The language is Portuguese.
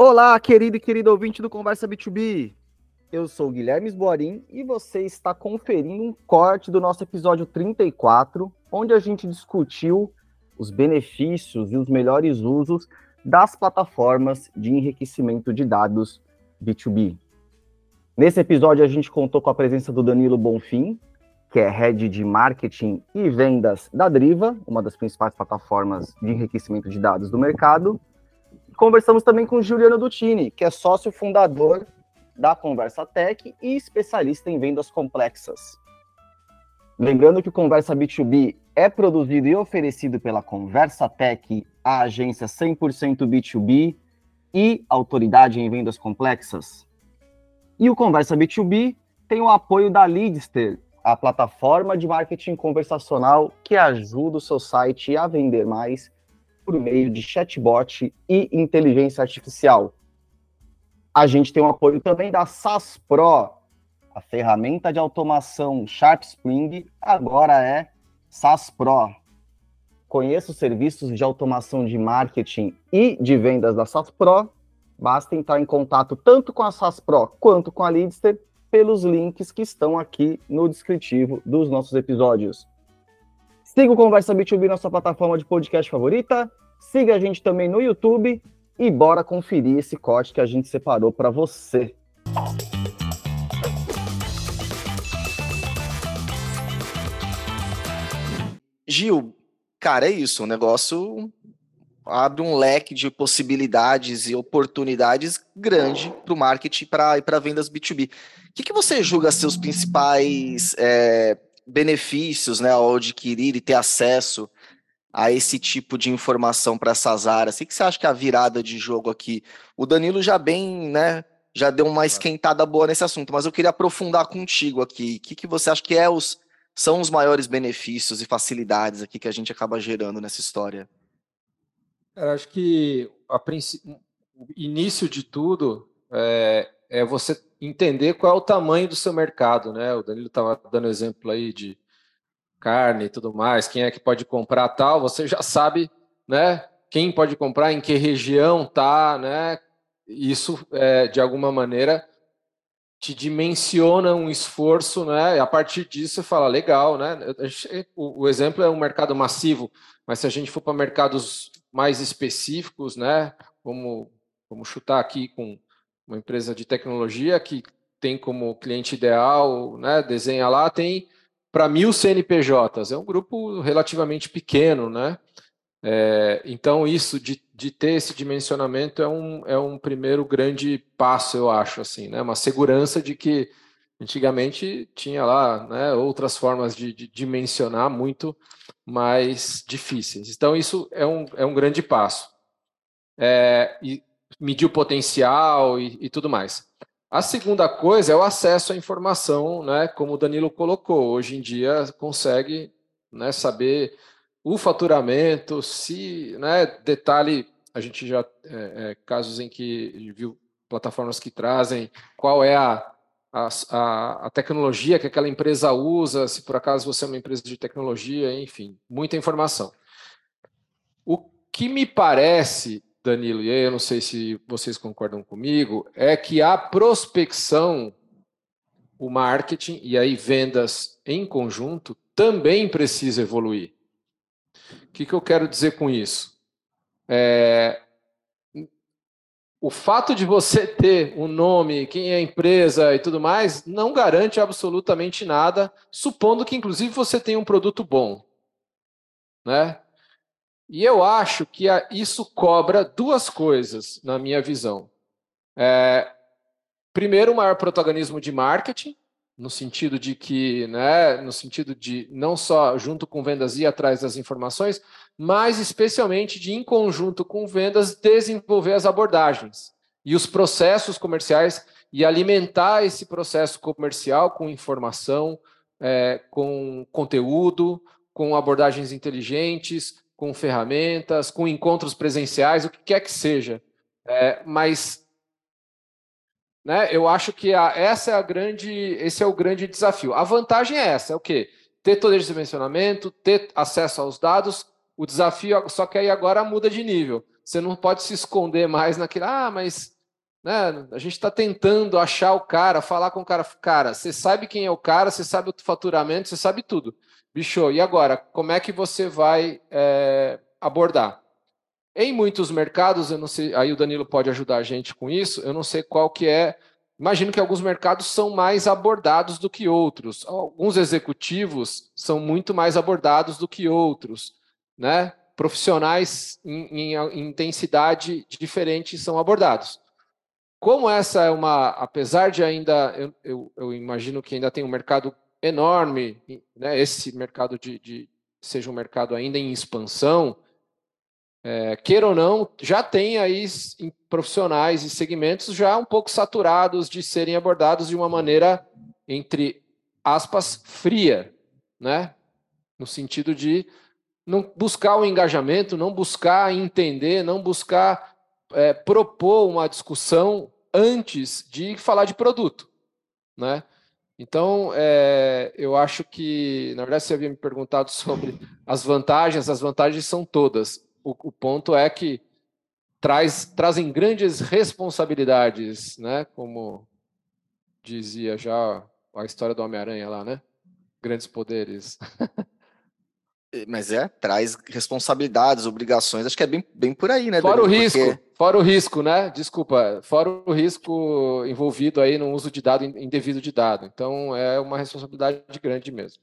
Olá, querido e querido ouvinte do Conversa B2B. Eu sou Guilherme Esboarim e você está conferindo um corte do nosso episódio 34, onde a gente discutiu os benefícios e os melhores usos das plataformas de enriquecimento de dados B2B. Nesse episódio, a gente contou com a presença do Danilo Bonfim, que é head de marketing e vendas da Driva, uma das principais plataformas de enriquecimento de dados do mercado. Conversamos também com Juliano Dutini, que é sócio fundador da Conversa Tech e especialista em vendas complexas. Lembrando que o Conversa B2B é produzido e oferecido pela Conversa Tech, a agência 100% B2B e autoridade em vendas complexas. E o Conversa B2B tem o apoio da Leadster, a plataforma de marketing conversacional que ajuda o seu site a vender mais por meio de chatbot e inteligência artificial. A gente tem o apoio também da SaaS Pro, a ferramenta de automação Sharp Spring agora é SaaS Pro. Conheça os serviços de automação de marketing e de vendas da SaaS Pro. Basta entrar em contato tanto com a SaaS Pro quanto com a Leadster pelos links que estão aqui no descritivo dos nossos episódios. Siga o Conversa B2B na sua plataforma de podcast favorita. Siga a gente também no YouTube e bora conferir esse corte que a gente separou para você. Gil, cara, é isso. O negócio abre um leque de possibilidades e oportunidades grande para o marketing e para vendas B2B. O que, que você julga seus principais é, benefícios né, ao adquirir e ter acesso a esse tipo de informação para essas áreas? O que, você acha que é a virada de jogo aqui? O Danilo já bem, né? Já deu uma esquentada boa nesse assunto, mas eu queria aprofundar contigo aqui. O que, que você acha que é os, são os maiores benefícios e facilidades aqui que a gente acaba gerando nessa história? Eu acho que a o início de tudo é, é, você entender qual é o tamanho do seu mercado, né? O Danilo estava dando exemplo aí de carne e tudo mais, quem é que pode comprar tal, você já sabe, né? Quem pode comprar, em que região tá, né? Isso, é, de alguma maneira, te dimensiona um esforço, né? E a partir disso você fala, legal, né? O, o exemplo é um mercado massivo, mas se a gente for para mercados mais específicos, né? Como, como chutar aqui com uma empresa de tecnologia que tem como cliente ideal, né? Desenha lá, tem para mil CNPJs. É um grupo relativamente pequeno, né? É, então, isso de, de ter esse dimensionamento é um, é um primeiro grande passo, eu acho, assim, né? Uma segurança de que antigamente tinha lá né, outras formas de, de dimensionar muito mais difíceis. Então, isso é um, é um grande passo. É, e medir o potencial e, e, tudo mais. A segunda coisa é o acesso à informação, né, como o Danilo colocou. Hoje em dia consegue né, saber o faturamento, se, né, detalhe, a gente já, é, é, casos em que viu plataformas que trazem qual é a a, a, a, tecnologia que aquela empresa usa, se por acaso você é uma empresa de tecnologia, enfim, muita informação. O que me parece, Danilo, e aí eu não sei se vocês concordam comigo, é que a prospecção, o marketing e aí vendas em conjunto também precisa evoluir. O que, que eu quero dizer com isso? É, o fato de você ter o um nome, quem é a empresa e tudo mais, não garante absolutamente nada, supondo que, inclusive, você tenha um produto bom. Né? E eu acho que isso cobra duas coisas, na minha visão. É, primeiro, o maior protagonismo de marketing, no sentido de que, né, no sentido de não só junto com vendas ir atrás das informações, mas especialmente de em conjunto com vendas desenvolver as abordagens e os processos comerciais e alimentar esse processo comercial com informação, é, com conteúdo, com abordagens inteligentes, com ferramentas, com encontros presenciais, o que quer que seja. É, mas né? Eu acho que a, essa é a grande, esse é o grande desafio. A vantagem é essa, é o quê? Ter todo esse dimensionamento, ter acesso aos dados. O desafio, só que aí agora muda de nível. você não pode se esconder mais naquilo, ah, mas né, a gente está tentando achar o cara, falar com o cara. Cara, você sabe quem é o cara, você sabe o faturamento, você sabe tudo. Bicho, e agora, como é que você vai é, abordar? Em muitos mercados, eu não sei, aí o Danilo pode ajudar a gente com isso, eu não sei qual que é. Imagino que alguns mercados são mais abordados do que outros. Alguns executivos são muito mais abordados do que outros, né? Profissionais em, em intensidade diferente são abordados. Como essa é uma, apesar de ainda, eu, eu, eu imagino que ainda tem um mercado enorme, né? Esse mercado de, de seja um mercado ainda em expansão, é, queira ou não, já tem aí profissionais e segmentos já um pouco saturados de serem abordados de uma maneira, entre aspas, fria, né? No sentido de não buscar o engajamento, não buscar entender, não buscar é, propor uma discussão antes de falar de produto, né? Então, é, eu acho que, na verdade, você havia me perguntado sobre as vantagens, as vantagens são todas. O, o ponto é que traz, trazem grandes responsabilidades, né? Como dizia já a história do Homem-Aranha lá, né? Grandes poderes. Mas é, traz responsabilidades, obrigações, acho que é bem, bem por aí, né? Fora Danilo? o risco, Porque... fora o risco, né? Desculpa, fora o risco envolvido aí no uso de dado indevido de dado. Então é uma responsabilidade grande mesmo.